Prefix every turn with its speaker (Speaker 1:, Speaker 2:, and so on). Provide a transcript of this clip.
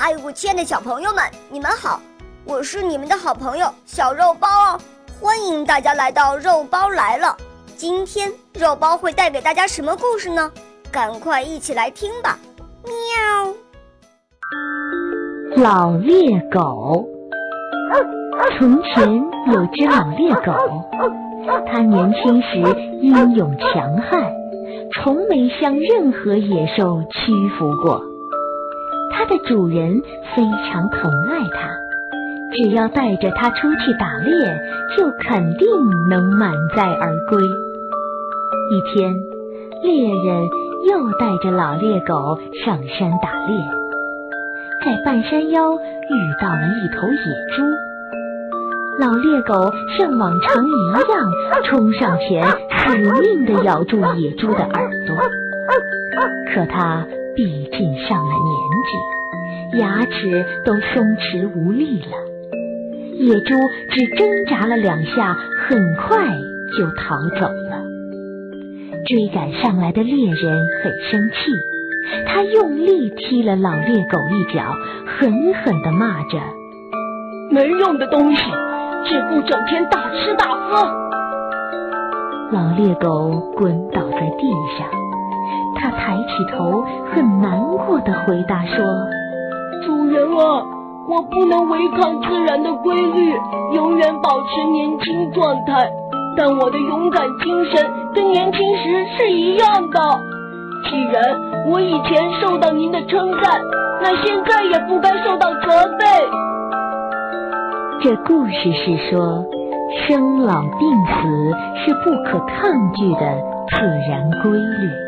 Speaker 1: 嗨，我亲爱的小朋友们，你们好！我是你们的好朋友小肉包哦，欢迎大家来到肉包来了。今天肉包会带给大家什么故事呢？赶快一起来听吧！喵。
Speaker 2: 老猎狗。从前有只老猎狗，它年轻时英勇强悍，从没向任何野兽屈服过。它的主人非常疼爱它，只要带着它出去打猎，就肯定能满载而归。一天，猎人又带着老猎狗上山打猎，在半山腰遇到了一头野猪。老猎狗像往常一样冲上前，死命地咬住野猪的耳朵，可它毕竟上了年纪。牙齿都松弛无力了，野猪只挣扎了两下，很快就逃走了。追赶上来的猎人很生气，他用力踢了老猎狗一脚，狠狠地骂着：“
Speaker 3: 没用的东西，只顾整天大吃大喝！”
Speaker 2: 老猎狗滚倒在地上，他抬起头，很难过的回答说。
Speaker 3: 主人啊，我不能违抗自然的规律，永远保持年轻状态。但我的勇敢精神跟年轻时是一样的。既然我以前受到您的称赞，那现在也不该受到责备。
Speaker 2: 这故事是说，生老病死是不可抗拒的自然规律。